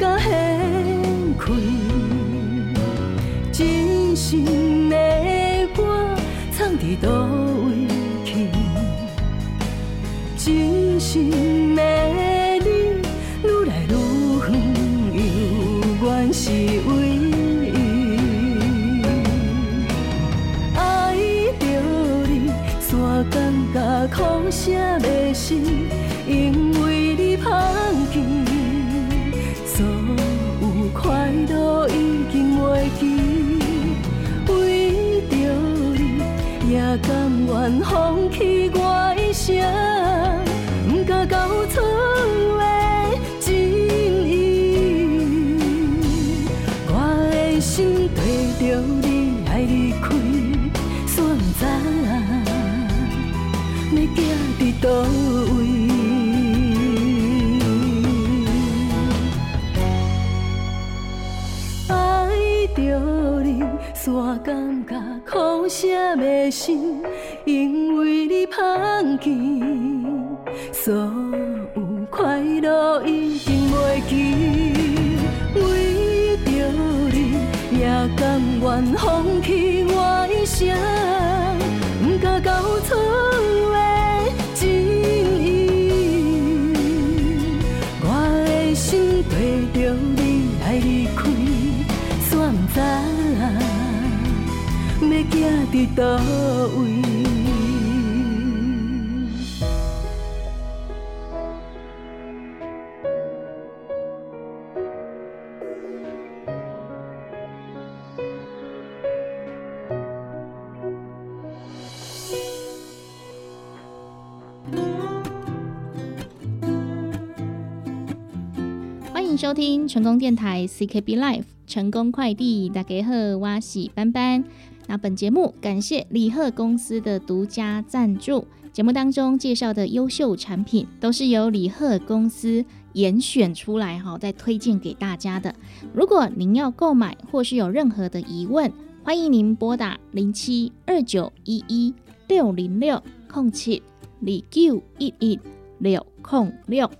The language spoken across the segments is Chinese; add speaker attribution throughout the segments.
Speaker 1: 不敢掀开。真心的我藏在倒位去？真心的你，愈来愈远，犹原是为伊。爱着你，煞感觉苦涩甘愿放弃我一生，不敢交出的真意。我的心跟着你来离开，煞不知要寄伫倒苦涩的心，因为你放弃，所有快乐已经袂记。为着你，也甘愿放弃我一生，不敢交出伫倒位。
Speaker 2: 欢迎收听成功电台 CKB Life 成功快递，大家好，我是班班。那本节目感谢李贺公司的独家赞助，节目当中介绍的优秀产品都是由李贺公司严选出来哈，再推荐给大家的。如果您要购买或是有任何的疑问，欢迎您拨打零七二九一一六零六空七李九一一六空六。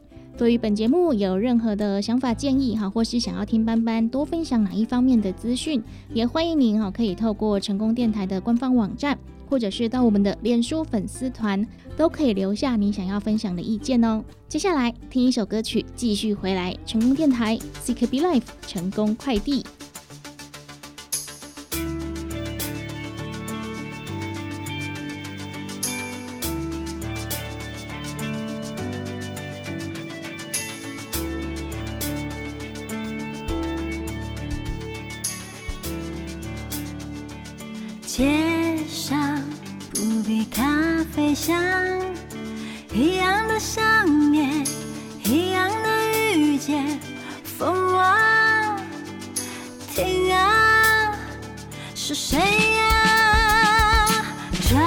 Speaker 2: 对于本节目有任何的想法建议哈，或是想要听班班多分享哪一方面的资讯，也欢迎您哈可以透过成功电台的官方网站，或者是到我们的脸书粉丝团，都可以留下你想要分享的意见哦。接下来听一首歌曲，继续回来成功电台 CKB Life 成功快递。
Speaker 3: 街上不必咖啡香，一样的想念，一样的遇见，风啊，听啊，是谁呀？转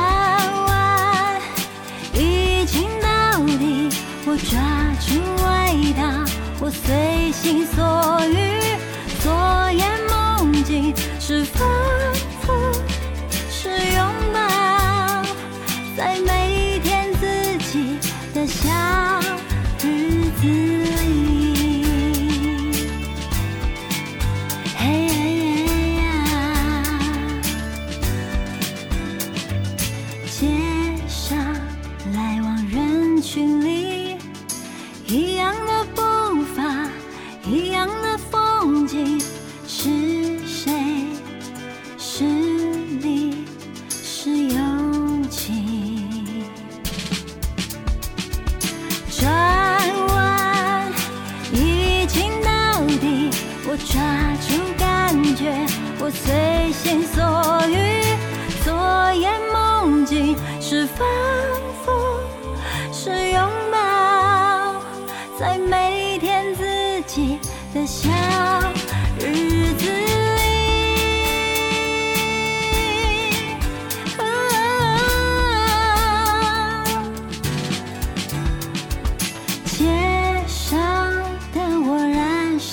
Speaker 3: 弯，一镜到底，我抓住味道，我随心所欲，昨夜梦境是否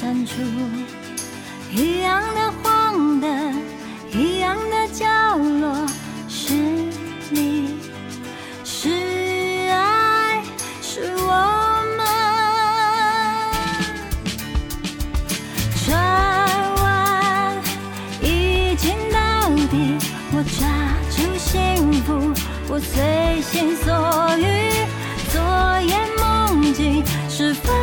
Speaker 3: 燃闪出一样的黄灯，一样的角落，是你，是爱，是我们。转弯，一镜到底，我抓住幸福，我随心所欲。昨夜梦境是仿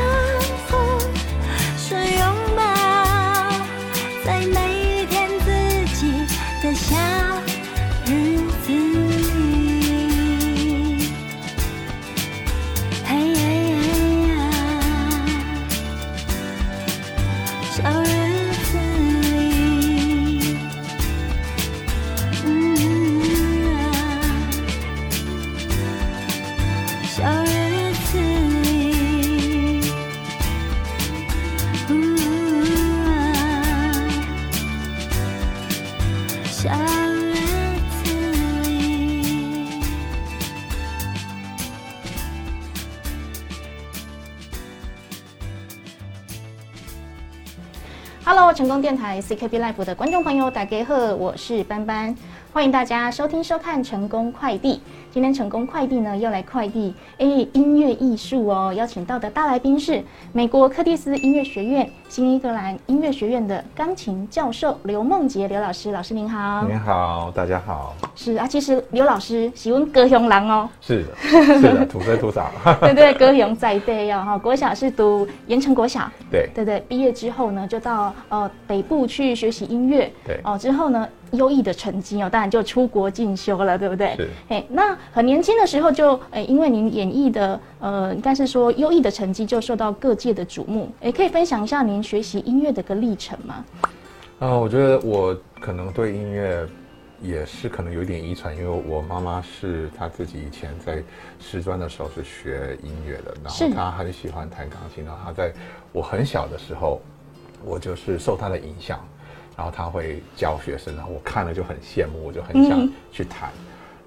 Speaker 4: 功电台 CKB Life 的观众朋友，大家好，我是班班，欢迎大家收听收看成功快递。今天成功快递呢又来快递哎音乐艺术哦，邀请到的大来宾是美国柯蒂斯音乐学院新英格兰音乐学院的钢琴教授刘梦洁刘老师，老师您好。
Speaker 5: 您好，大家好，
Speaker 4: 是啊，其实刘老师喜欢歌雄郎哦，
Speaker 5: 是的，是的，土生土长，
Speaker 4: 对对，歌雄在地哦，哈，国小是读盐城国小，
Speaker 5: 对。
Speaker 4: 对对，毕业之后呢，就到呃北部去学习音乐，
Speaker 5: 对。
Speaker 4: 哦，之后呢，优异的成绩哦，当然就出国进修了，对不对？
Speaker 5: 是。
Speaker 4: 哎，那很年轻的时候就，哎，因为您演绎的，呃，应该是说优异的成绩就受到各界的瞩目，哎，可以分享一下您学习音乐的个历程吗？
Speaker 5: 啊、我觉得我可能对音乐也是可能有一点遗传，因为我妈妈是她自己以前在师专的时候是学音乐的，然后她很喜欢弹钢琴，然后她在我很小的时候，我就是受她的影响，然后她会教学生，然后我看了就很羡慕，我就很想
Speaker 4: 嗯
Speaker 5: 去弹。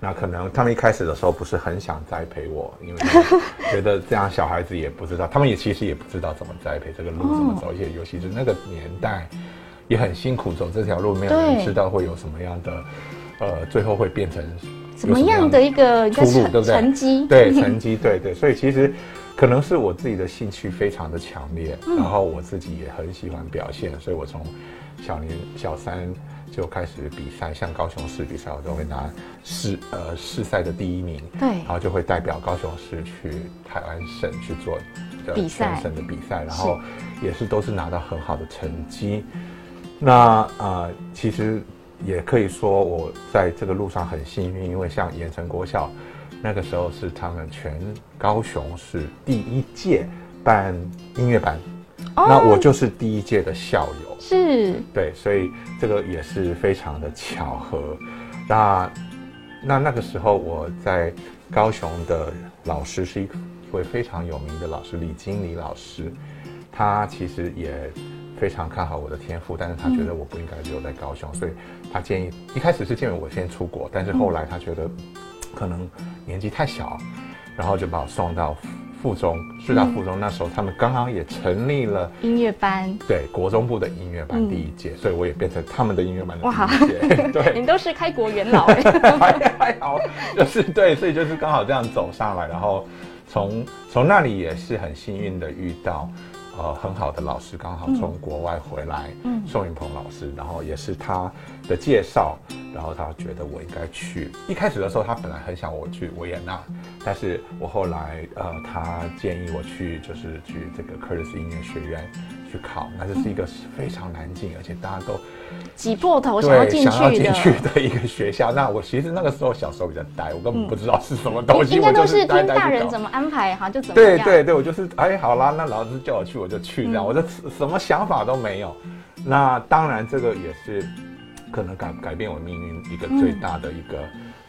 Speaker 5: 那可能他们一开始的时候不是很想栽培我，因为 觉得这样小孩子也不知道，他们也其实也不知道怎么栽培这个路怎么走，而且尤其是那个年代也很辛苦，走这条路没有人知道会有什么样的，呃，最后会变成
Speaker 4: 什么样的一个
Speaker 5: 出路，
Speaker 4: 成
Speaker 5: 对不对？
Speaker 4: 成绩？
Speaker 5: 对成绩，对对，所以其实可能是我自己的兴趣非常的强烈，
Speaker 4: 嗯
Speaker 5: 然后我自己也很喜欢表现，所以我从小年小三就开始比赛，像高雄市比赛，我都会拿市呃市赛的第一名，
Speaker 4: 对。
Speaker 5: 然后就会代表高雄市去台湾省去做呃
Speaker 4: 比赛。
Speaker 5: 全省的比赛，然后也是都是拿到很好的成绩。那呃，其实也可以说我在这个路上很幸运，因为像盐城国校那个时候是他们全高雄市第一届办音乐班，
Speaker 4: 哦
Speaker 5: 那我就是第一届的校友。
Speaker 4: 是
Speaker 5: 对，所以这个也是非常的巧合。那那那个时候我在高雄的老师是一位非常有名的老师李经理老师，他其实也非常看好我的天赋，但是他觉得我不应该留在高雄，所以他建议一开始是建议我先出国，但是后来他觉得可能年纪太小，然后就把我送到附中师大附中，那时候他们刚刚也成立了
Speaker 2: 音乐班，
Speaker 5: 对国中部的音乐班第一届，所以我也变成他们的音乐班的
Speaker 2: 哇。
Speaker 5: 第一届，对，
Speaker 2: 你都是开国元老 哎，
Speaker 5: 还还好，就是对，所以就是刚好这样走上来，然后从从那里也是很幸运的遇到，呃，很好的老师，刚好从国外回来，
Speaker 2: 嗯
Speaker 5: 宋云鹏老师，然后也是他的介绍，然后他觉得我应该去。一开始的时候，他本来很想我去维也纳，但是我后来呃，他建议我去，就是去这个科尔斯音乐学院去考，那这是一个非常难进，而且大家都
Speaker 2: 挤破头想要
Speaker 5: 对，
Speaker 2: 进
Speaker 5: 想要进
Speaker 2: 去的，
Speaker 5: 一个学校。那我其实那个时候小时候比较呆，我根本不知道是什么东西，
Speaker 2: 应该都
Speaker 5: 我就是呆
Speaker 2: 听大人怎么安排哈，就怎么样。
Speaker 5: 对对对，我就是哎，好啦，那老师叫我去我就去，这样，
Speaker 2: 嗯
Speaker 5: 我就什么想法都没有。那当然，这个也是可能改改变我命运一个最大的一个、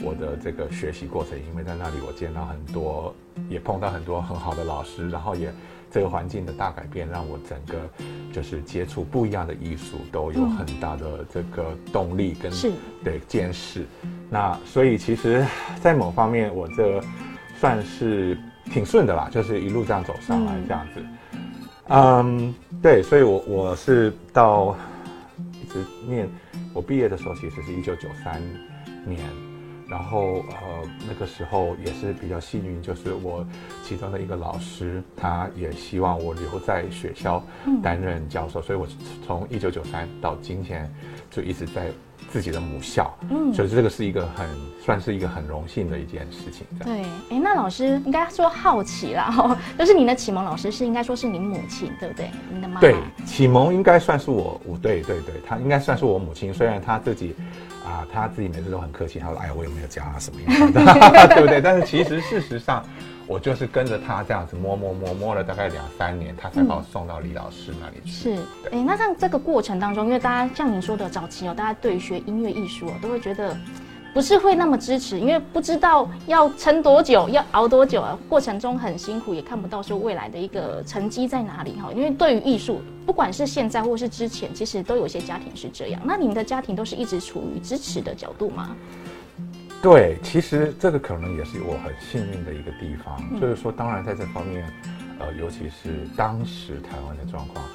Speaker 5: 我的这个学习过程，因为在那里我见到很多，也碰到很多很好的老师，然后也这个环境的大改变，让我整个就是接触不一样的艺术，都有很大的这个动力跟
Speaker 2: 是
Speaker 5: 对见识。那所以其实，在某方面，我这算是挺顺的啦，就是一路这样走上来
Speaker 2: 嗯
Speaker 5: 这样子。嗯，对，所以我我是到一直念，我毕业的时候其实是一九九三年，然后呃那个时候也是比较幸运，就是我其中的一个老师，他也希望我留在学校担任教授，所以我从一九九三到今天就一直在自己的母校，
Speaker 2: 嗯
Speaker 5: 所以这个是一个很算是一个很荣幸的一件事情，
Speaker 2: 对，哎，那老师应该说好奇啦，哦，就是你的启蒙老师是应该说是你母亲，对不对？你的妈妈。
Speaker 5: 对，启蒙应该算是我，我对对对，她应该算是我母亲。虽然她自己啊，她自己每次都很客气，她说：“哎呀，我有没有教她什么样的，对不对？”但是其实事实上，我就是跟着他这样子摸摸摸摸了大概两三年，他才把我送到李老师那里去。
Speaker 2: 是，哎，那像这个过程当中，因为大家像您说的早期哦，大家对于学音乐艺术哦，都会觉得不是会那么支持，因为不知道要撑多久，要熬多久啊，过程中很辛苦，也看不到说未来的一个成绩在哪里哈。因为对于艺术，不管是现在或是之前，其实都有些家庭是这样。那你们的家庭都是一直处于支持的角度吗？
Speaker 5: 对，其实这个可能也是我很幸运的一个地方，
Speaker 2: 嗯
Speaker 5: 就是说，当然在这方面，呃，尤其是当时台湾的状况，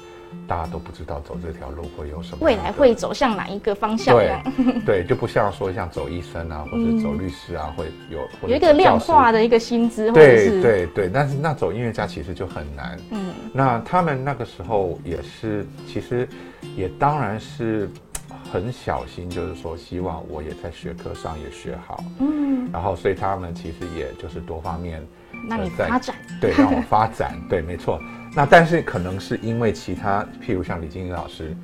Speaker 5: 大家都不知道走这条路会有什么
Speaker 2: 未来会走向哪一个方向？这
Speaker 5: 对对，就不像说像走医生啊，或者走律师啊，会有
Speaker 2: 有一个量化的一个薪资，
Speaker 5: 对对对，但是那走音乐家其实就很难。
Speaker 2: 嗯
Speaker 5: 那他们那个时候也是，其实也当然是很小心，就是说希望我也在学科上也学好，
Speaker 2: 嗯，
Speaker 5: 然后所以他们其实也就是多方面
Speaker 2: 那你
Speaker 5: 呃在
Speaker 2: 发展。
Speaker 5: 对让我发展，对，没错。那但是可能是因为其他，譬如像李金英老师，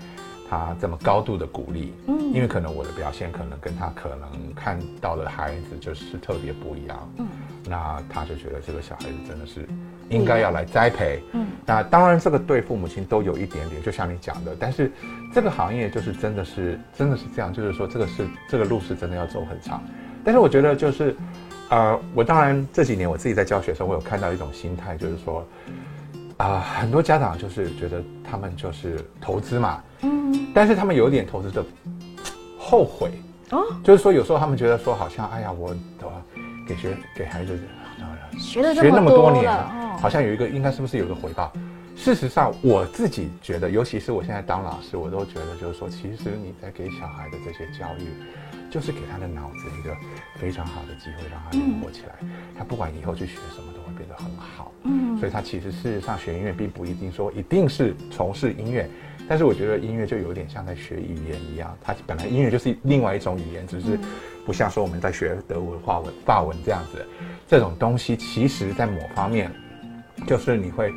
Speaker 5: 他这么高度的鼓励，
Speaker 2: 嗯。
Speaker 5: 因为可能我的表现可能跟他可能看到的孩子就是特别不一样，
Speaker 2: 嗯。
Speaker 5: 那他就觉得这个小孩子真的是应该要来栽培，
Speaker 2: 嗯。
Speaker 5: 那当然这个对父母亲都有一点点，就像你讲的，但是这个行业就是真的是真的是这样，就是说这个是这个路是真的要走很长，但是我觉得就是，呃，我当然这几年我自己在教学的时候，我有看到一种心态，就是说，啊、很多家长就是觉得他们就是投资嘛，
Speaker 2: 嗯。
Speaker 5: 但是他们有一点投资的后悔，
Speaker 2: 哦，
Speaker 5: 就是说有时候他们觉得说好像哎呀我呃给学给孩子呃
Speaker 2: 学了这
Speaker 5: 学那么
Speaker 2: 多
Speaker 5: 多年
Speaker 2: 了。哦
Speaker 5: 好像有一个应该是不是有个回报？事实上，我自己觉得，尤其是我现在当老师，我都觉得就是说，其实你在给小孩的这些教育，就是给他的脑子一个非常好的机会，让他灵活起来。他不管以后去学什么，都会变得很好。
Speaker 2: 嗯
Speaker 5: 所以他其实事实上学音乐并不一定说一定是从事音乐，但是我觉得音乐就有点像在学语言一样，它本来音乐就是另外一种语言，只是不像说我们在学德文、法文、法文这样子，这种东西其实在某方面，就是你会。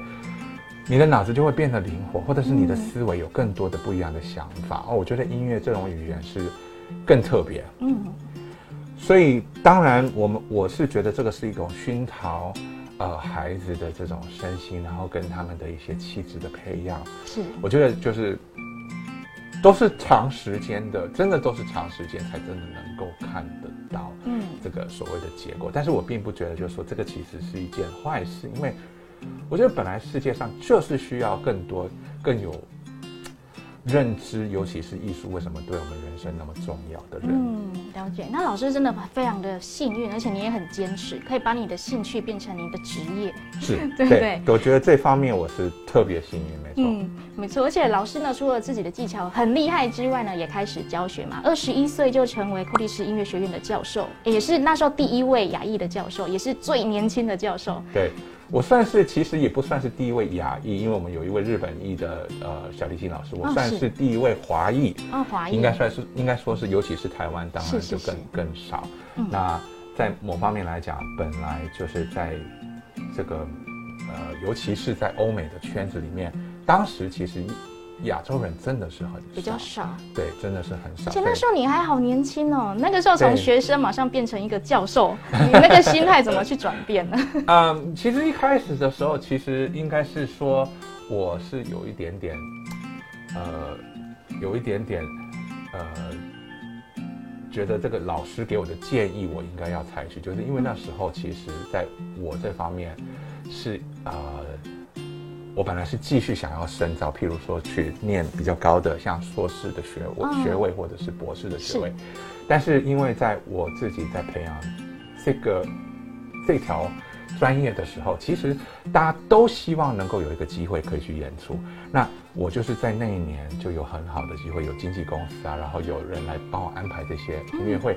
Speaker 5: 你的脑子就会变得灵活，或者是你的思维有更多的不一样的想法哦。我觉得音乐这种语言是更特别，
Speaker 2: 嗯
Speaker 5: 所以当然，我们我是觉得这个是一种熏陶，呃，孩子的这种身心，然后跟他们的一些气质的培养。
Speaker 2: 是
Speaker 5: 我觉得就是都是长时间的，真的都是长时间才真的能够看得到，嗯，这个所谓的结果。但是我并不觉得，就是说这个其实是一件坏事，因为我觉得本来世界上就是需要更多、更有。认知，尤其是艺术，为什么对我们人生那么重要的人？嗯，
Speaker 2: 了解。那老师真的非常的幸运，而且你也很坚持，可以把你的兴趣变成你的职业。
Speaker 5: 是，对对。我觉得这方面我是特别幸运，没错。嗯，
Speaker 2: 没错。而且老师呢，除了自己的技巧很厉害之外呢，也开始教学嘛。二十一岁就成为库蒂斯音乐学院的教授，也是那时候第一位亚裔的教授，也是最年轻的教授。
Speaker 5: 对。我算是，其实也不算是第一位亚裔，因为我们有一位日本裔的呃小提琴老师，我算是第一位华裔，
Speaker 2: 哦，华裔
Speaker 5: 应该算是应该说是，尤其是台湾，当然就更更少。那在某方面来讲，本来就是在这个呃，尤其是在欧美的圈子里面，当时其实。亚洲人真的是很
Speaker 2: 比较少，
Speaker 5: 对，真的是很少。
Speaker 2: 而且那时候你还好年轻哦，那个时候从学生马上变成一个教授，你那个心态怎么去转变呢？
Speaker 5: 嗯，其实一开始的时候，其实应该是说我是有一点点，呃，有一点点，呃，觉得这个老师给我的建议，我应该要采取，就是因为那时候其实在我这方面是呃。我本来是继续想要深造，譬如说去念比较高的，像硕士的学位学位或者是博士的学位，但是因为在我自己在培养这个这条专业的时候，其实大家都希望能够有一个机会可以去演出。那我就是在那一年就有很好的机会，有经纪公司啊，然后有人来帮我安排这些音乐会。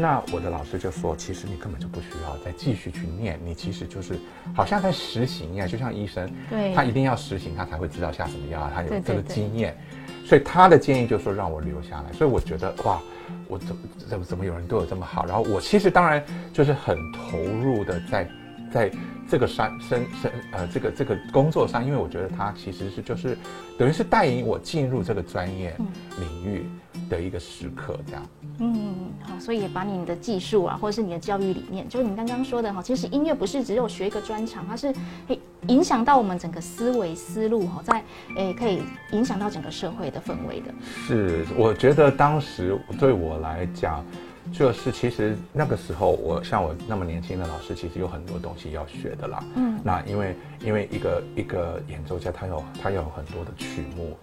Speaker 5: 那我的老师就说，其实你根本就不需要再继续去念，你其实就是好像在实行一样，就像医生，
Speaker 2: 对，
Speaker 5: 他一定要实行，他才会知道下什么药，他有这个经验。所以他的建议就是说让我留下来。所以我觉得哇，我怎怎么怎么有人对我这么好？然后我其实当然就是很投入的在在这个山生生呃这个这个工作上，因为我觉得他其实是就是等于是带领我进入这个专业领域的一个时刻，这样。
Speaker 2: 嗯，好，所以也把你的技术啊，或者是你的教育理念，就是你刚刚说的哈，其实音乐不是只有学一个专长，它是会影响到我们整个思维思路哈，在诶可以影响到整个社会的氛围的。
Speaker 5: 是，我觉得当时对我来讲，就是其实那个时候，我像我那么年轻的老师，其实有很多东西要学的啦。嗯，那因为因为一个一个演奏家，他有他有很多的曲目。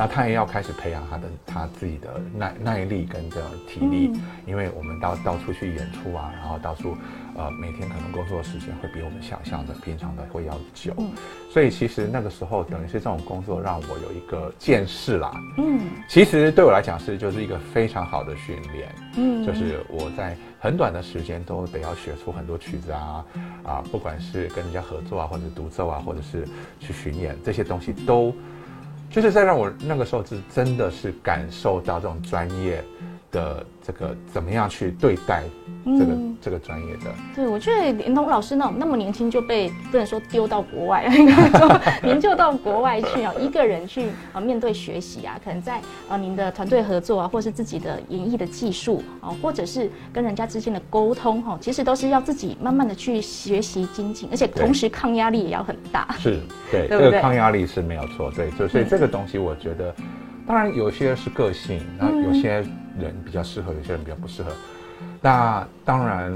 Speaker 5: 那他也要开始培养他的他自己的耐耐力跟这种体力，因为我们到到处去演出啊，然后到处，呃，每天可能工作时间会比我们想象的平常的会要久，所以其实那个时候等于是这种工作让我有一个见识啦。嗯，其实对我来讲是就是一个非常好的训练。嗯，就是我在很短的时间都得要学出很多曲子啊，啊，不管是跟人家合作啊，或者独奏啊，或者是去巡演这些东西都。就是在让我那个时候是真的是感受到这种专业的这个怎么样去对待。这个这个专业的，
Speaker 2: 对我觉得连同老师那种那么年轻就被不能说丢到国外，应该说研究到国外去啊，一个人去啊面对学习啊，可能在啊您的团队合作啊，或是自己的演绎的技术啊，或者是跟人家之间的沟通哈，其实都是要自己慢慢的去学习精进，而且同时抗压力也要很大。
Speaker 5: 是，对，这个抗压力是没有错，对，就所以这个东西我觉得，当然有些是个性，那有些人比较适合，有些人比较不适合。那当然，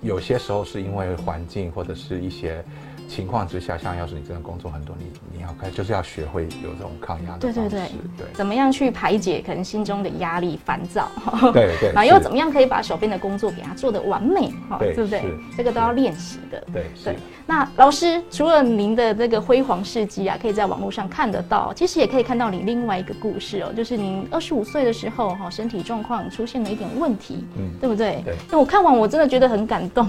Speaker 5: 有些时候是因为环境或者是一些。情况之下，像要是你真的工作很多，你你要开就是要学会有这种抗压的
Speaker 2: 对对
Speaker 5: 对
Speaker 2: 对，怎么样去排解可能心中的压力、烦躁？
Speaker 5: 对对，
Speaker 2: 然后又怎么样可以把手边的工作给它做的完美？
Speaker 5: 哈，对
Speaker 2: 不对？这个都要练习的。
Speaker 5: 对对。
Speaker 2: 那老师除了您的这个辉煌事迹啊，可以在网络上看得到，其实也可以看到你另外一个故事哦，就是您二十五岁的时候哈，身体状况出现了一点问题，嗯，对不对？
Speaker 5: 对。
Speaker 2: 那我看完我真的觉得很感动。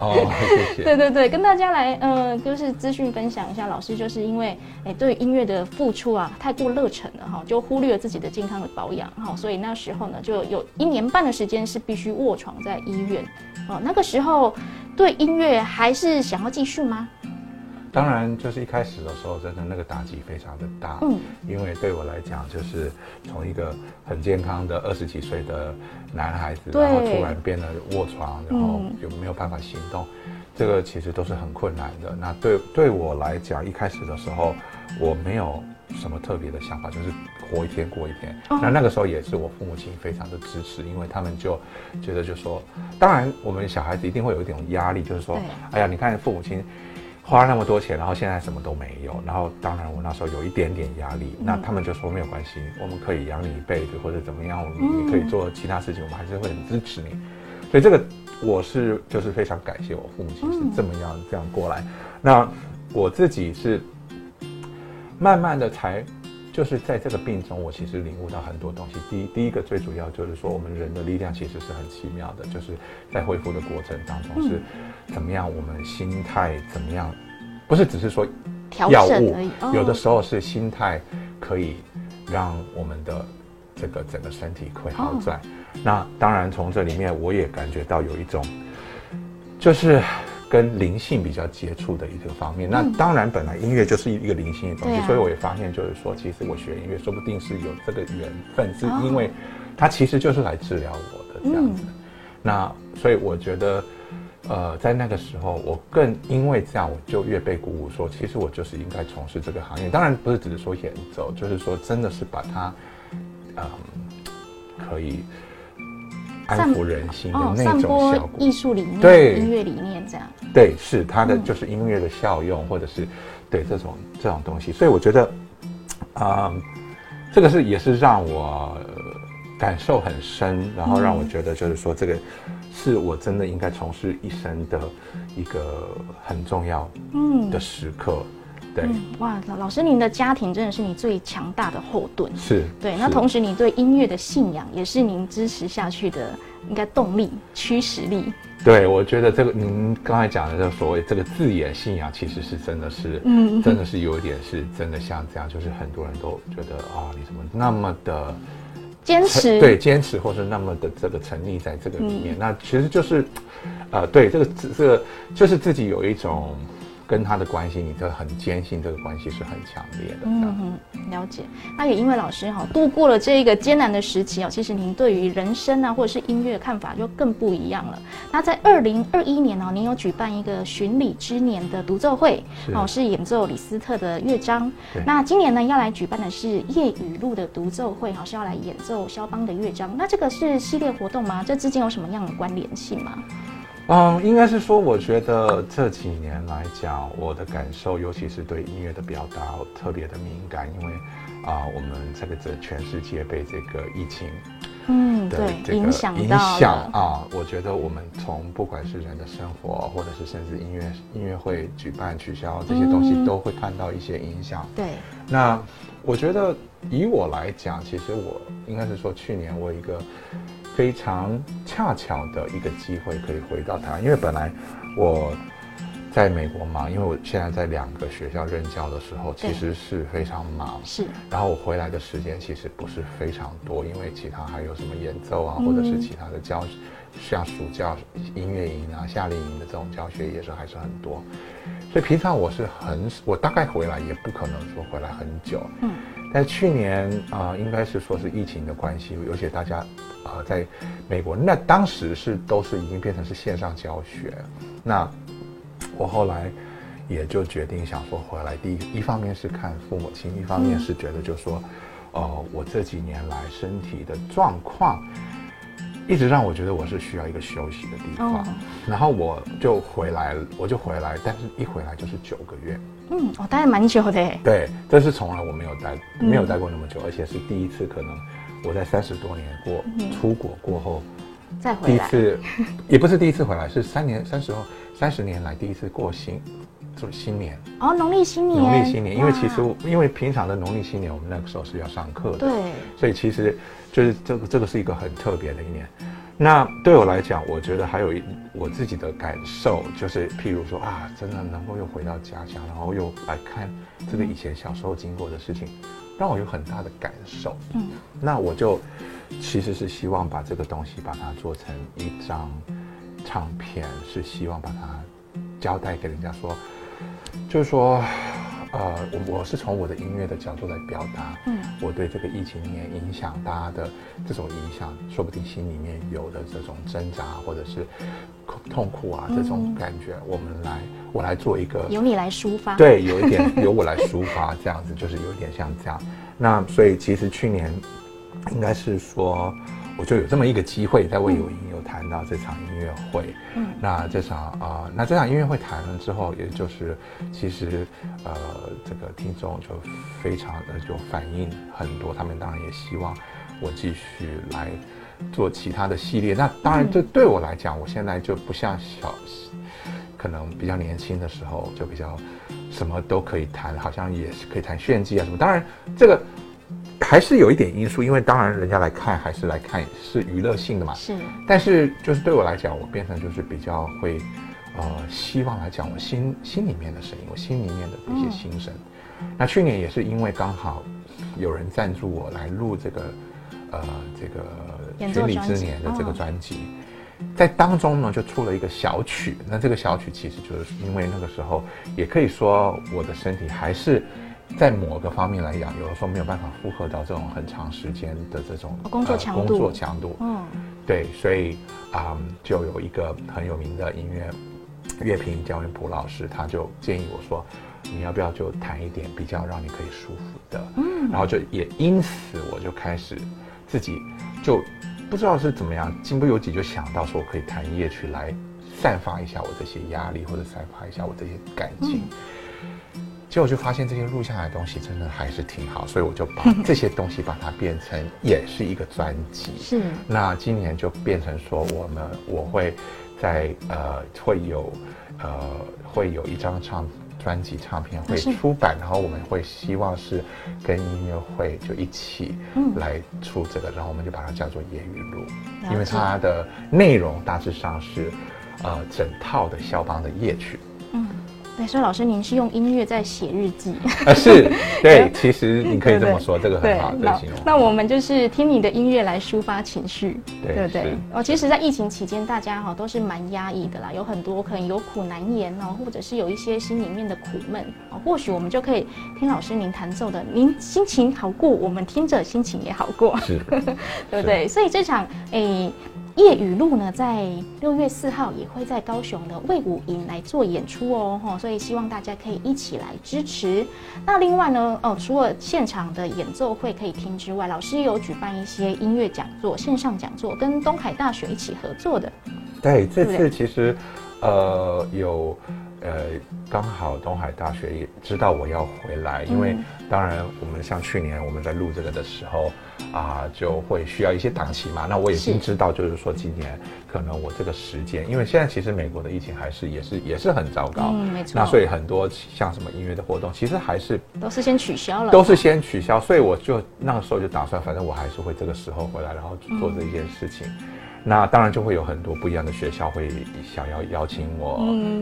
Speaker 5: 哦，谢谢。
Speaker 2: 对对对，跟大家来，呃，就是资讯。分享一下，老师就是因为哎对音乐的付出啊太过热忱了哈，就忽略了自己的健康的保养哈，所以那时候呢就有一年半的时间是必须卧床在医院哦。那个时候对音乐还是想要继续吗？
Speaker 5: 当然，就是一开始的时候，真的那个打击非常的大，嗯，因为对我来讲，就是从一个很健康的二十几岁的男孩子，然后突然变得卧床，然后就没有办法行动。这个其实都是很困难的。那对对我来讲，一开始的时候，我没有什么特别的想法，就是活一天过一天。
Speaker 2: 哦
Speaker 5: 那那个时候也是我父母亲非常的支持，因为他们就觉得就说，当然我们小孩子一定会有一种压力，就是说，哎呀，你看父母亲花了那么多钱，然后现在什么都没有，然后当然我那时候有一点点压力，那他们就说没有关系，我们可以养你一辈子，或者怎么样，你你可以做其他事情，我们还是会很支持你。所以这个我是就是非常感谢我父母亲是这么样、这样过来。那我自己是慢慢的才就是在这个病中，我其实领悟到很多东西。第一，第一个最主要就是说，我们人的力量其实是很奇妙的，就是在恢复的过程当中是怎么样，我们心态怎么样，不是只是说药物有的时候是心态可以让我们的这个整个身体会好转。那当然从这里面我也感觉到有一种，就是跟灵性比较接触的一个方面。那当然本来音乐就是一个灵性的东西，所以我也发现就是说，其实我学音乐说不定是有这个缘分，是
Speaker 2: 哦
Speaker 5: 因为它其实就是来治疗我的这样子。那所以我觉得。呃，在那个时候，我更因为这样，我就越被鼓舞说，其实我就是应该从事这个行业。当然不是只是说演奏，就是说真的是把它，嗯，可以安抚人心的
Speaker 2: 哦，
Speaker 5: 那种效果。
Speaker 2: 艺术理念、
Speaker 5: 对
Speaker 2: 音乐理念这样。
Speaker 5: 对，是它
Speaker 2: 嗯
Speaker 5: 的就是音乐的效用，或者是对这种这种东西。所以我觉得，啊、这个是也是让我呃感受很深，然后让我觉得就是说这个是我真的应该从事一生的一个很重要
Speaker 2: 嗯
Speaker 5: 的时刻。对，
Speaker 2: 嗯，哇，老老师，您的家庭真的是你最强大的后盾。
Speaker 5: 是。
Speaker 2: 对，那同时你对音乐的信仰也是您支持下去的应该动力、驱使力。
Speaker 5: 对，我觉得这个您刚才讲的这个所谓这个字眼信仰，其实是真的是，
Speaker 2: 嗯
Speaker 5: 真的是有一点是真的像这样，就是很多人都觉得啊、你怎么那么的
Speaker 2: 坚持
Speaker 5: 对坚持，或是那么的这个沉溺在这个里
Speaker 2: 嗯
Speaker 5: 面，那其实就是，呃，对这个这个就是自己有一种跟他的关系，你都很坚信这个关系是很强烈的。
Speaker 2: 嗯哼，了解。那也因为老师哈度过了这一个艰难的时期哦，其实您对于人生啊或者是音乐的看法就更不一样了。那在二零二一年哦，您有举办一个巡礼之年的独奏会
Speaker 5: 是
Speaker 2: 哦，是演奏李斯特的乐章。那今年呢要来举办的是夜雨露的独奏会，好是要来演奏肖邦的乐章。那这个是系列活动吗？这之间有什么样的关联性吗？
Speaker 5: 嗯，应该是说，我觉得这几年来讲，我的感受，尤其是对音乐的表达，特别的敏感，因为啊、我们这个这全世界被这个疫情
Speaker 2: 嗯，
Speaker 5: 的
Speaker 2: 对，
Speaker 5: 这个
Speaker 2: 影响
Speaker 5: 影响。啊，我觉得我们从不管是人的生活，或者是甚至音乐音乐会举办取消这些东西，
Speaker 2: 嗯
Speaker 5: 都会看到一些影响。
Speaker 2: 对，
Speaker 5: 那我觉得以我来讲，其实我应该是说，去年我一个非常恰巧的一个机会可以回到台湾，因为本来我在美国忙，因为我现在在两个学校任教的时候，其实是非常忙。
Speaker 2: 是，
Speaker 5: 然后我回来的时间其实不是非常多，因为其他还有什么演奏啊，
Speaker 2: 嗯
Speaker 5: 或者是其他的教，像暑假音乐营啊、夏令营的这种教学也是还是很多。所以平常我是很，我大概回来也不可能说回来很久。
Speaker 2: 嗯，
Speaker 5: 但去年啊、呃应该是说是疫情的关系，而且大家呃在美国，那当时是都是已经变成是线上教学。那我后来也就决定想说回来，第一一方面是看父母亲，一方面是觉得就说，哦、我这几年来身体的状况。一直让我觉得我是需要一个休息的地方，
Speaker 2: 哦
Speaker 5: 然后我就回来，我就回来，但是一回来就是九个月，
Speaker 2: 嗯，我，待了蛮久的。耶。
Speaker 5: 对，这是从来我没有待，
Speaker 2: 嗯。
Speaker 5: 没有待过那么久，而且是第一次，可能我在三十多年过、出国过后，
Speaker 2: 再回来，
Speaker 5: 第一次，也不是第一次回来，是三年三十后三十年来第一次过新，就是新年，
Speaker 2: 哦，农历新年，
Speaker 5: 农历新年，因为其实因为平常的农历新年我们那个时候是要上课的，
Speaker 2: 对，
Speaker 5: 所以其实就是这个这个是一个很特别的一年。那对我来讲，我觉得还有一我自己的感受，就是譬如说啊，真的能够又回到家乡，然后又来看这个以前小时候经过的事情，让我有很大的感受。
Speaker 2: 嗯，
Speaker 5: 那我就其实是希望把这个东西把它做成一张唱片，是希望把它交代给人家说，就是说，呃，我我是从我的音乐的角度来表达，嗯，我对这个疫情里面影响大家的这种影响，说不定心里面有的这种挣扎或者是痛苦啊这种感觉，我们来我来做一个
Speaker 4: 由你来抒发，
Speaker 5: 对，有一点由我来抒发这样子，就是有一点像这样。那所以其实去年应该是说。我就有这么一个机会，在魏有英有谈到这场音乐会。嗯，那这场啊，那这场音乐会谈了之后，也就是其实呃，这个听众就非常的就反应很多，他们当然也希望我继续来做其他的系列。那当然，这对我来讲，我现在就不像小，可能比较年轻的时候就比较什么都可以谈，好像也是可以谈炫技啊什么。当然这个。还是有一点因素，因为当然人家来看还是来看是娱乐性的嘛。
Speaker 4: 是。
Speaker 5: 但是就是对我来讲，我变成就是比较会，呃，希望来讲我心心里面的声音，我心里面的一些心声。那去年也是因为刚好有人赞助我来录这个，呃，这个《巡礼之年》的这个专辑，在当中呢就出了一个小曲。那这个小曲其实就是因为那个时候也可以说我的身体还是。在某个方面来讲，有的时候没有办法负荷到这种很长时间的这种
Speaker 4: 工作强
Speaker 5: 度。工作强度，嗯，对，所以啊，就有一个很有名的音乐乐评焦元普老师，他就建议我说，你要不要就弹一点比较让你可以舒服的，嗯，然后就也因此我就开始自己就不知道是怎么样，身不由己就想到说我可以弹夜曲来散发一下我这些压力，或者散发一下我这些感情。结果就发现这些录下来的东西真的还是挺好，所以我就把这些东西把它变成也是一个专辑。
Speaker 4: 是。
Speaker 5: 那今年就变成说，我们我会在呃会有呃会有一张唱专辑唱片会出版，然后我们会希望是跟音乐会就一起来出这个，然后我们就把它叫做夜雨录，因为它的内容大致上是呃整套的肖邦的夜曲。
Speaker 4: 对，所以老师，您是用音乐在写日记
Speaker 5: 啊？是，对，其实你可以这么说，这个很好的形容。
Speaker 4: 那我们就是听你的音乐来抒发情绪，
Speaker 5: 对不对？
Speaker 4: 哦，其实，在疫情期间，大家哈都是蛮压抑的啦，有很多可能有苦难言哦，或者是有一些心里面的苦闷哦，或许我们就可以听老师您弹奏的，您心情好过，我们听着心情也好过，
Speaker 5: 是，
Speaker 4: 对不对？所以这场诶。夜雨露呢，在六月四号也会在高雄的魏武营来做演出哦，哈，所以希望大家可以一起来支持。那另外呢，哦，除了现场的演奏会可以听之外，老师也有举办一些音乐讲座、线上讲座，跟东海大学一起合作的。
Speaker 5: 对，这次其实，呃，有。呃，刚好东海大学也知道我要回来，因为当然我们像去年我们在录这个的时候啊，就会需要一些档期嘛。那我已经知道，就是说今年可能我这个时间，因为现在其实美国的疫情还是也是也是很糟糕，
Speaker 4: 嗯，没错。
Speaker 5: 那所以很多像什么音乐的活动，其实还是
Speaker 4: 都是先取消了，
Speaker 5: 都是先取消。所以我就那个时候就打算，反正我还是会这个时候回来，然后做这件事情。那当然就会有很多不一样的学校会想要邀请我，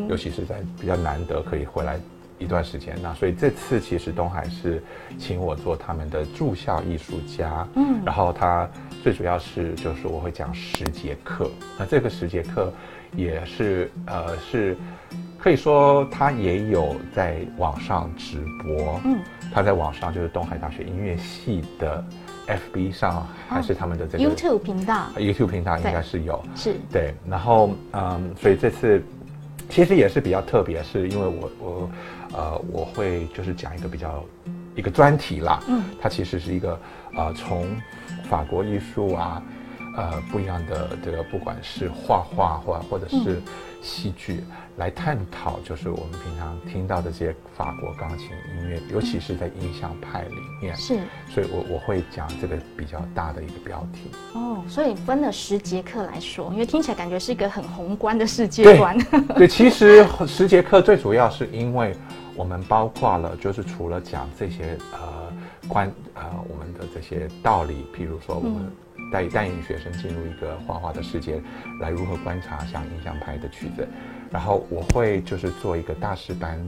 Speaker 5: 尤其是在比较难得可以回来一段时间。那所以这次其实东海是请我做他们的驻校艺术家，嗯，然后他最主要是就是我会讲十节课，那这个十节课也是呃是可以说他也有在网上直播，嗯，他在网上就是东海大学音乐系的。FB 上还是他们的这个
Speaker 4: YouTube 频道
Speaker 5: ，YouTube 频道应该是有，
Speaker 4: 是
Speaker 5: 对。然后嗯，所以这次其实也是比较特别，是因为我我呃我会就是讲一个比较一个专题啦，嗯，它其实是一个呃从法国艺术啊。呃，不一样的这个，不管是画画或或者是戏剧，来探讨，就是我们平常听到的这些法国钢琴音乐，尤其是在印象派里面。
Speaker 4: 是，
Speaker 5: 所以我我会讲这个比较大的一个标题。
Speaker 4: 哦，所以分了十节课来说，因为听起来感觉是一个很宏观的世界观。
Speaker 5: 对，其实十节课最主要是因为我们包括了，就是除了讲这些呃关呃我们的这些道理，譬如说我们。带带领学生进入一个画画的世界，来如何观察像印象派的曲子，然后我会就是做一个大师班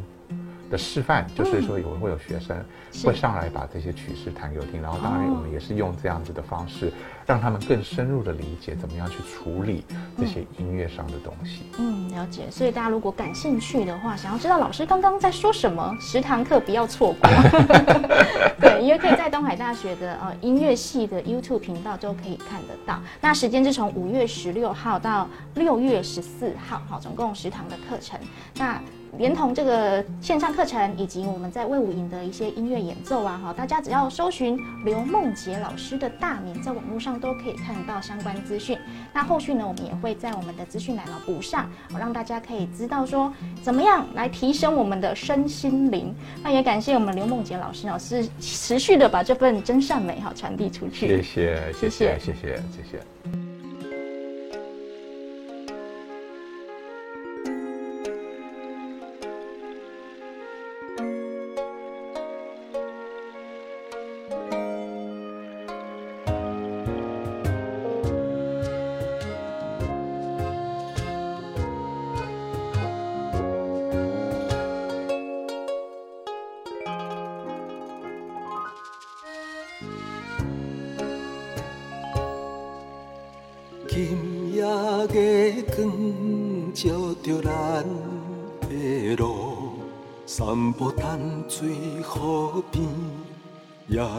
Speaker 6: 的示范，就是说有会有学生会上来把这些曲式弹给我听，然后当然我们也是用这样子的方式，让他们更深入的理解怎么样去处理这些音乐上的东西。
Speaker 4: 嗯，了解。所以大家如果感兴趣的话，想要知道老师刚刚在说什么，十堂课不要错过。对，因为可以在东海大学的呃音乐系的 YouTube 频道都可以看得到。那时间是从五月十六号到六月十四号，好，总共十堂的课程。那连同这个线上课程，以及我们在魏武营的一些音乐演奏啊，哈，大家只要搜寻刘梦洁老师的大名，在网络上都可以看到相关资讯。那后续呢，我们也会在我们的资讯栏呢补上，让大家可以知道说怎么样来提升我们的身心灵。那也感谢我们刘梦洁老师呢，是持续的把这份真善美哈传递出去。
Speaker 6: 谢谢，谢谢，谢谢，谢谢。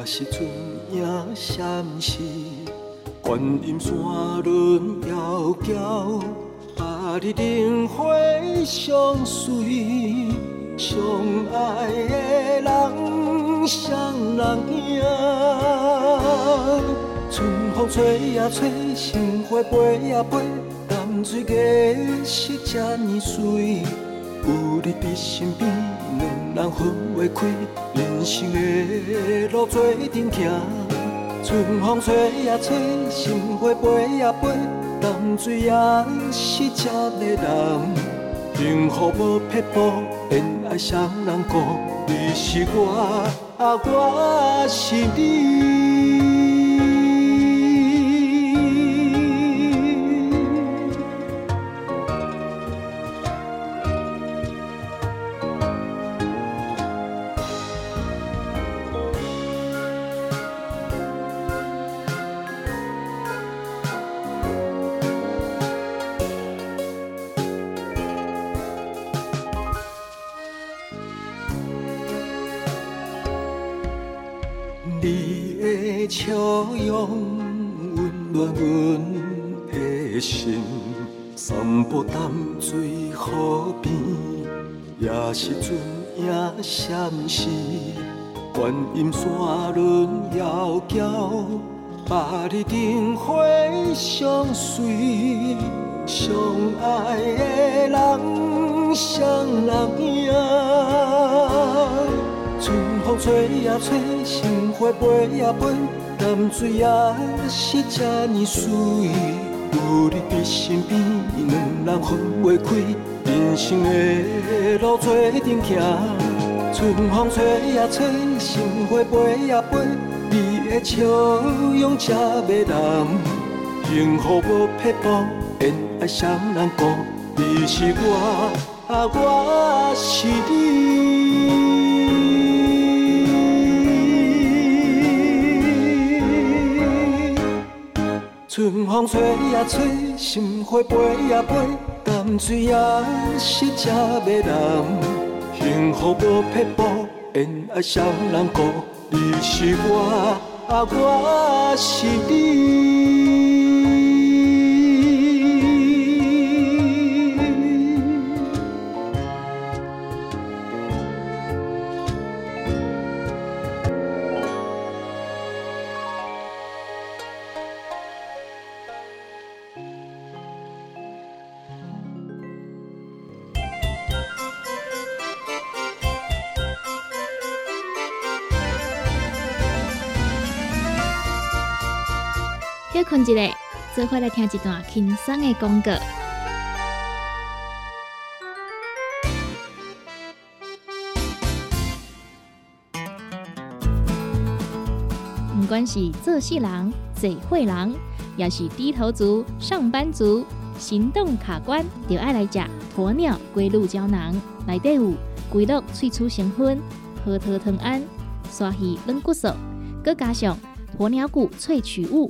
Speaker 6: 时阵影闪烁，观音山轮遥遥，把你灯火相随，相爱的人双人。影。春风吹呀吹，心花飞呀飞，淡水月色这呢水，有你伫身边，两人分袂开。人生的路做阵行，春风吹呀吹，心花飞呀飞，淡水也是这个人。幸福无撇步，恋爱双人过，你是我，啊我是你。闪烁，观音山轮遥遥，把你灯火相随，相爱的人双人。影。春风吹呀吹，心花飞呀飞，淡水也是这呢水。有你伫身边，两人。分袂开，人。生的路做阵行。春风吹呀吹，心花飞呀飞，你的笑容才迷人。幸福无撇步，恋爱双人过，你是我，我是你。春风吹呀吹，心花飞呀飞，淡水也是这迷人。幸福无撇步，因爱双人过，你是我，啊我是你。
Speaker 4: 一下，做伙来听一段轻松的广告。不管是做事人、做会人，也是低头族、上班族，行动卡关，就爱来食鸵鸟龟鹿胶囊，内底有
Speaker 3: 龟鹿萃取成分、核桃藤胺、鲨鱼软骨素，佮加上鸵鸟骨萃取物，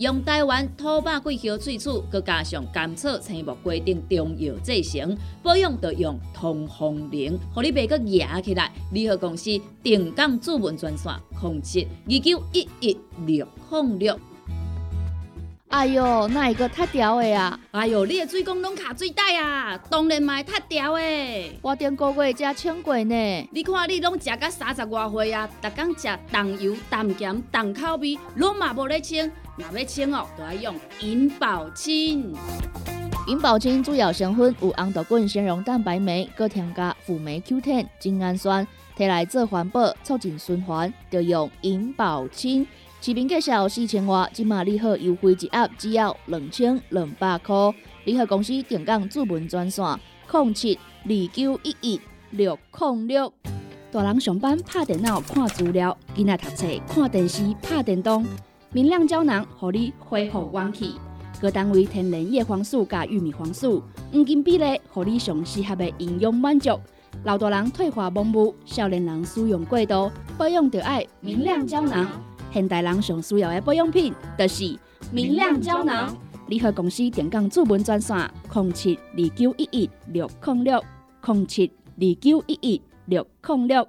Speaker 7: 用台湾土白桂花萃取，佮加上甘草、青木规定中药制成，保养要用通风灵，互你袂佮压起来。联合公司定岗主文专线：控制二九一一六零六。
Speaker 8: 哎哟，那一个太屌的啊！
Speaker 7: 哎哟，你的水工拢卡水袋啊！当然嘛，太屌的。
Speaker 8: 我顶个月才称过呢。
Speaker 7: 你看你拢食到三十外岁啊，逐工食重油、重咸、重口味，拢嘛无咧清。若要清哦，就要用银保清。
Speaker 8: 银保清主要成分有红豆根、纤溶蛋白酶，搁添加辅酶 Q10、精氨酸，摕来做环保、促进循环，就用银保清。市面介绍四千瓦，今马利好优惠一盒只要两千两百块。联合公司定岗主文专线：零七二九一一六零六。
Speaker 7: 大人上班拍电脑看资料，囡仔读册看电视拍电动。明亮胶囊，互你恢复元气。各单位天然叶黄素加玉米黄素，黄金比例，互你上适合的营养满足。老大人退化盲目，少年人使用过度，保养就爱明亮胶囊。现代人上需要的保养品，就是明亮胶囊。联合公司电讲主文专线：零七二九一一六零六零七二九一一六零六。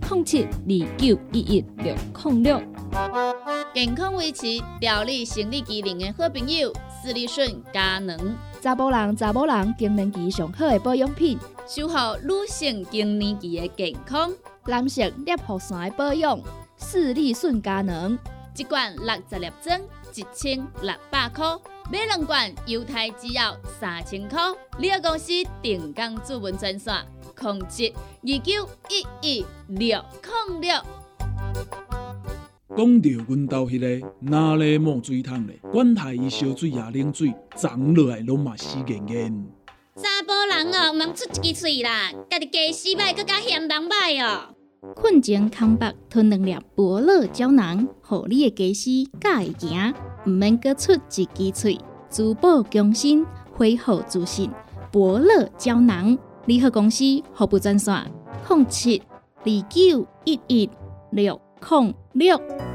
Speaker 3: 零七二九一一六零六。
Speaker 7: 健康维持、调理生理机能的好朋友——斯利顺佳能。
Speaker 8: 查甫人、查某人经年期上好的保养品，
Speaker 7: 守护女性经年期的健康。
Speaker 8: 男性尿酸的保养，斯利顺佳能。
Speaker 7: 一罐六十粒装，一千六百块；买两罐，犹太只要三千块。你个公司定岗主文专线：控制二九一一六零六。
Speaker 9: 讲到阮兜迄个哪里冒水桶咧，管他伊烧水也冷水，长落来拢嘛死严严。
Speaker 7: 查甫人哦，毋通出一支嘴啦，家己家死歹，更加嫌人歹哦。
Speaker 3: 困前康白吞两粒伯乐胶囊，互你的家私敢会行，毋免阁出一支嘴，珠宝更新，恢复自信。伯乐胶囊联合公司服务专线：零七二九一一六零六。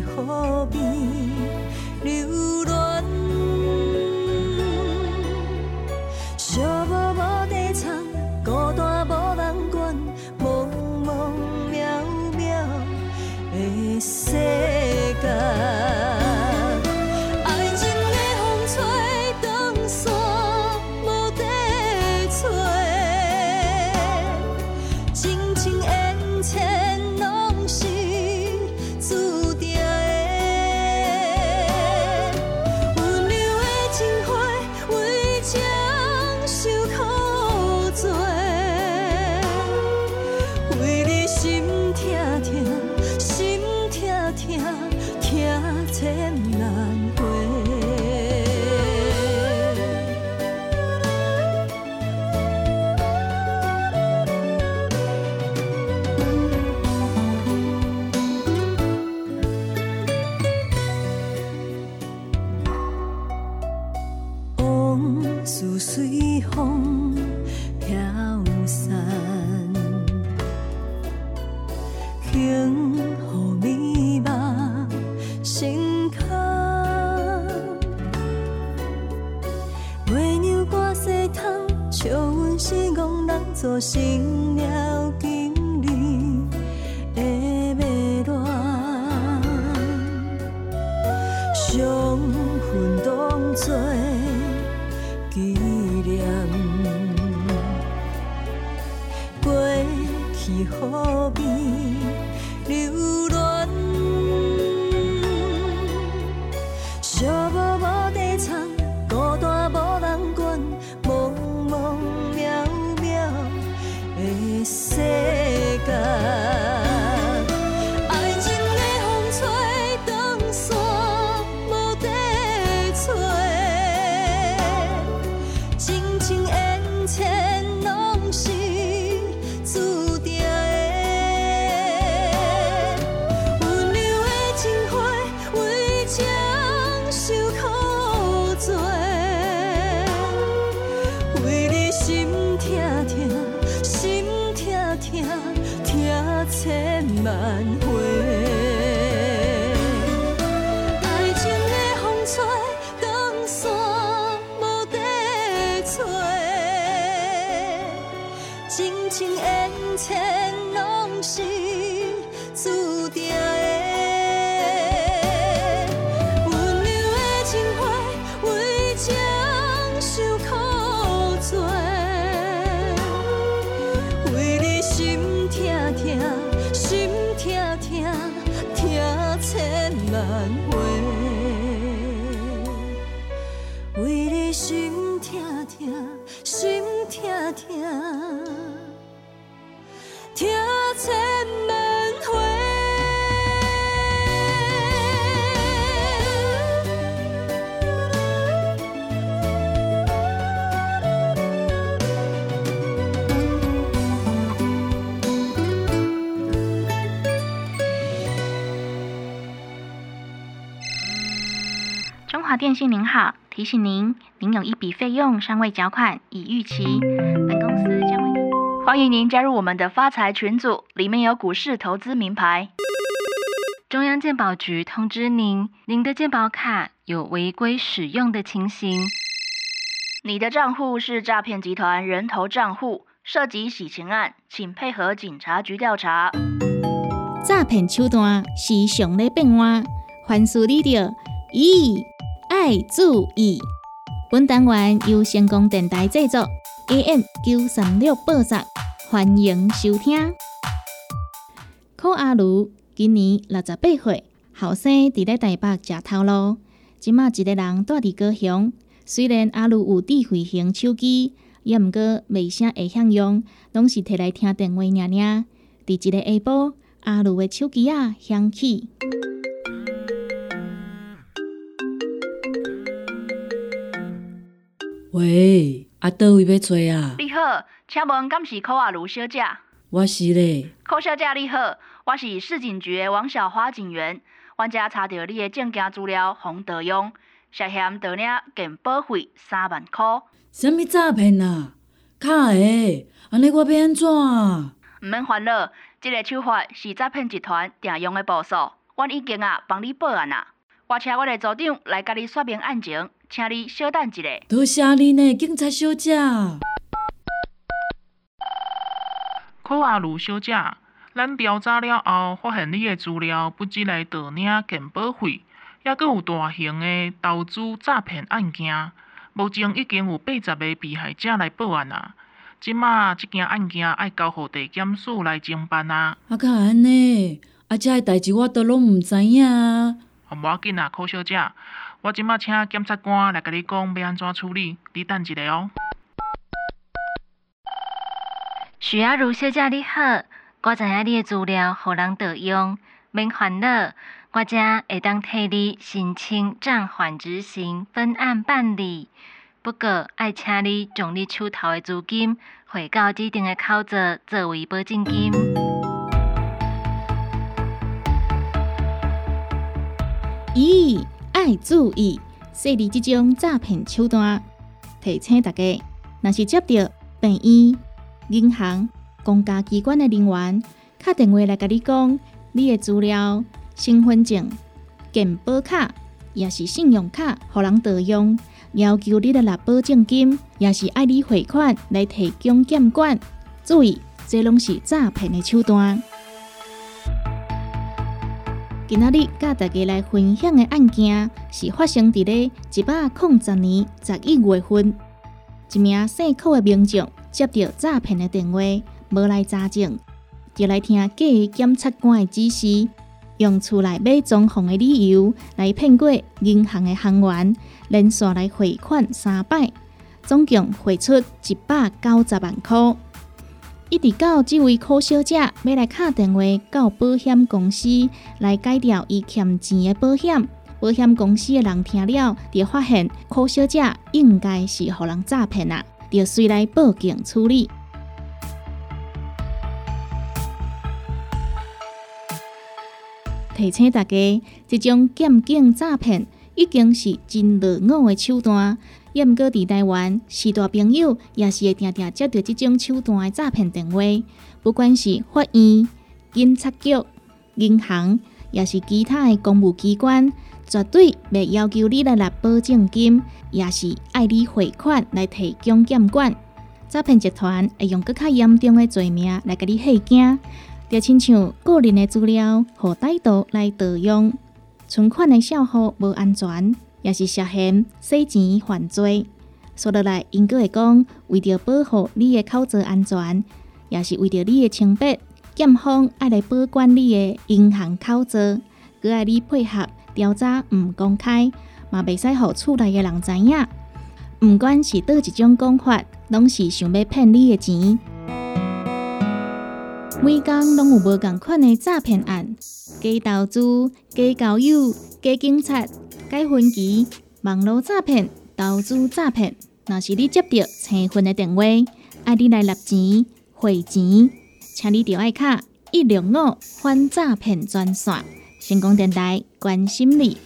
Speaker 3: 何必？流浪
Speaker 2: 中华电信您好，提醒您，您有一笔费用尚未缴款，已逾期，本公司将为您。
Speaker 10: 欢迎您加入我们的发财群组，里面有股市投资名牌。
Speaker 11: 中央健保局通知您，您的健保卡有违规使用的情形。
Speaker 10: 你的账户是诈骗集团人头账户，涉及洗钱案，请配合警察局调查。
Speaker 2: 诈骗手段是常咧变换，凡事你着咦爱注意。本单元由成功电台制作，AM 九三六播出，欢迎收听。柯阿如今年六十八岁，后生伫咧台北食头路，即马一个人住伫高雄。虽然阿如有智慧型手机，也毋过袂啥会晓用，拢是摕来听电话尔尔。伫一个下晡，阿如的手机啊响起，
Speaker 12: 喂，啊，倒位要找啊？
Speaker 10: 你好，请问敢是柯阿如小姐？
Speaker 12: 我是咧，
Speaker 10: 柯小姐你好，我是市警局的王小花警员。阮遮查到你的证件资料洪德用，涉嫌盗领健保费三万块。
Speaker 12: 什物诈骗啊？卡会，安尼我要安怎？
Speaker 10: 毋免烦恼，即、个手法是诈骗集团常用的步数，阮已经啊帮你报案啊。我请我的组长来甲你说明案情，请你稍等一下。
Speaker 12: 多谢你呢，警察小姐。
Speaker 13: 柯阿如小姐，咱调查了后，发现你的资料不止来盗领健保费，还佫有大型的投资诈骗案件。目前已经有八十个被害者来报案啊。即马即件案件要交互地检署来侦办啊。
Speaker 12: 啊，卡安尼，啊，遮个代志我都拢毋知影啊。
Speaker 13: 无要紧啊，柯小姐，我即马请检察官来甲你讲要安怎处理，你等一下哦。
Speaker 11: 许阿如小姐你好，我知影你的资料互人盗用，免烦恼，我则会当替你申请暂缓执行分案办理。不过，爱请你将你手头的资金汇到指定的口座作为保证金。
Speaker 2: 咦，爱注意，设立即种诈骗手段，提醒大家，若是接到病院、银行、公家机关的人员打电话来甲你讲，你的资料、身份证、健保卡，也是信用卡，互人盗用，要求你来拿保证金，也是爱你汇款来提供监管。注意，这拢是诈骗的手段。今仔日甲大家来分享的案件，是发生伫咧一百零十年十一月份，一名姓寇的民众接到诈骗的电话，无来查证，就来听假检察官的指示，用厝内买装潢的理由来骗过银行的行员，连续来汇款三摆，总共汇出一百九十万块。一直到这位柯小姐要来打电话到保险公司来改掉伊欠钱的保险，保险公司的人听了，就发现柯小姐应该是被人诈骗啊，就随来报警处理。提醒大家，这种监警诈骗已经是真落伍的手段。也毋过伫台湾，是大朋友也是会定定接到即种手段的诈骗电话，不管是法院、警察局、银行，也是其他的公务机关，绝对袂要求你来拿保证金，也是爱你汇款来提供监管。诈骗集团会用更较严重的罪名来甲你吓惊，就亲像个人的资料和歹徒来盗用，存款的账户无安全。也是涉嫌洗钱犯罪，说落来，应该会讲，为着保护你的口座安全，也是为着你的清白，检方爱来保管你的银行口座，佮爱你配合调查，毋公开，嘛袂使互厝内的人知影。毋管是倒一种讲法，拢是想要骗你的钱。每工拢有无共款的诈骗案，加投资、加交友、加警察。解分期、网络诈骗、投资诈骗，若是你接到催婚的电话，爱你来拿钱、汇钱，请你调爱卡一六五反诈骗专线，成功电台关心你。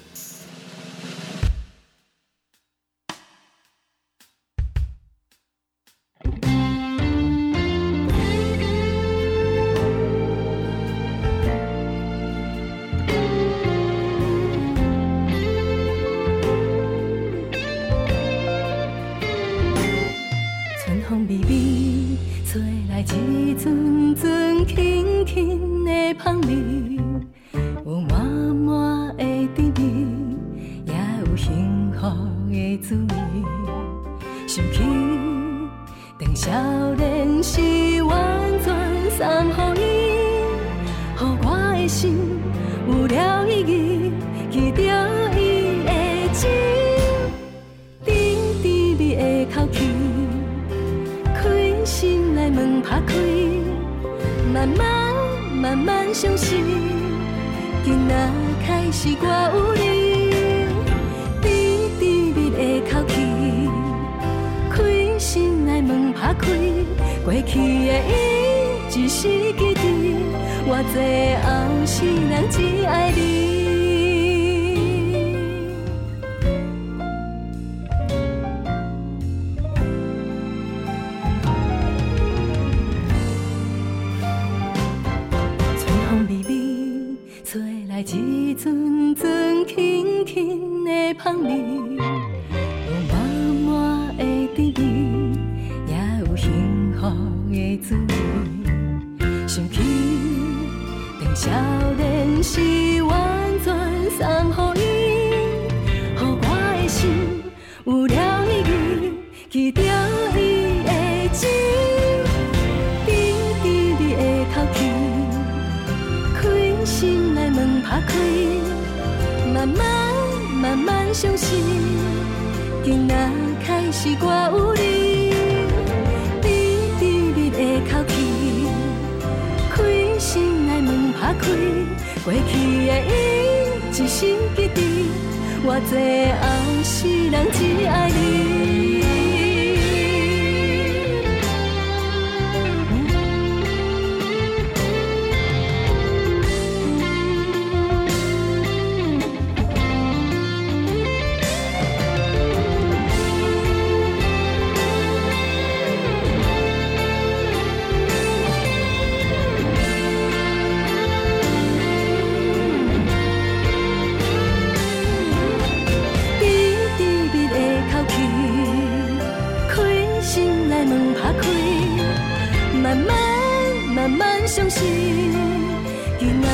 Speaker 1: 来一阵阵轻轻的香味，有满满的甜蜜，也有幸福的滋味。想起当少年时完全散好。慢慢相信，今仔开始我有你，甜甜蜜的口气，开心的门拍开，过去的伊一时记住，我最后世人只爱你。盼你相信，今仔开始我有你，你滴滴的口气，开心的门拍开，过去的伊一生记得，我最后是人只爱你。今仔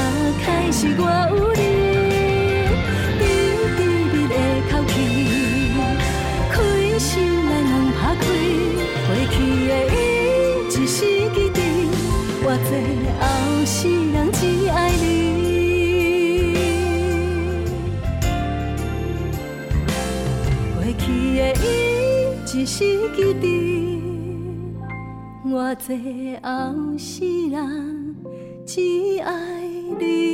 Speaker 1: 开始我有你。低低密的口气，开心来门拍开，过去的伊一时记忆，偌济后世人只爱你。过去的伊一时记忆，偌济后世人只爱你。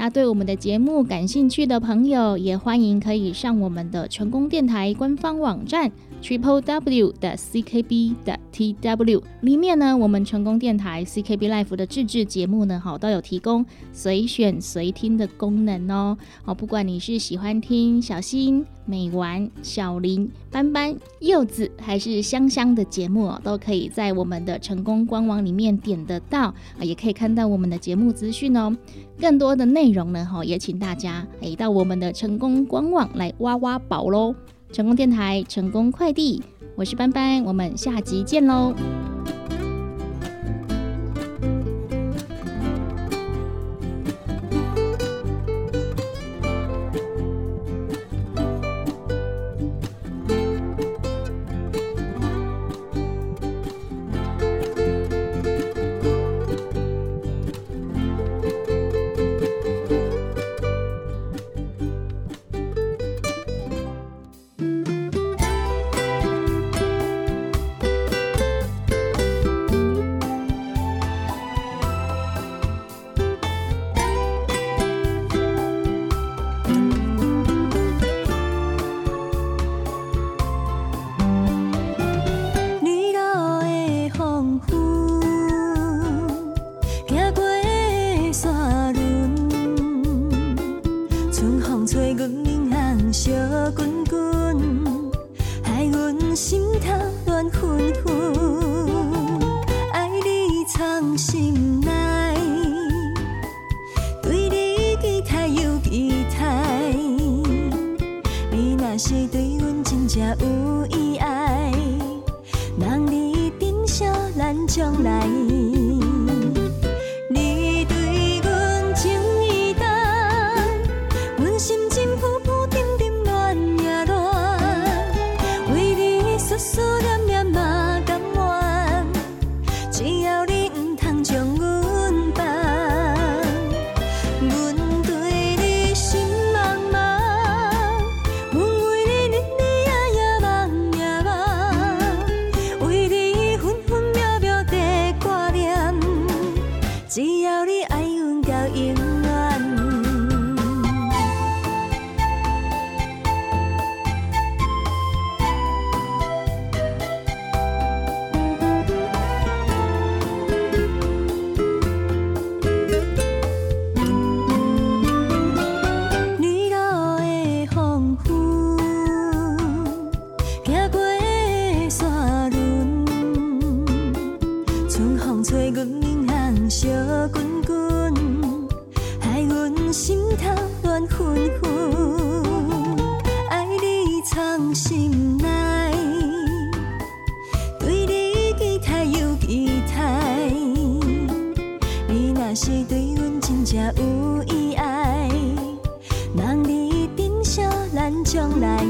Speaker 2: 那对我们的节目感兴趣的朋友，也欢迎可以上我们的成功电台官方网站 triple w 的 ckb 的 tw 里面呢，我们成功电台 CKB Life 的自制节目呢，好都有提供随选随听的功能哦。好，不管你是喜欢听小新、美丸、小林、斑斑、柚子，还是香香的节目，都可以在我们的成功官网里面点得到，也可以看到我们的节目资讯哦。更多的内容呢，哈，也请大家诶到我们的成功官网来挖挖宝喽！成功电台，成功快递，我是斑斑，我们下集见喽！
Speaker 1: 是对阮真正有爱，望你珍惜咱将来。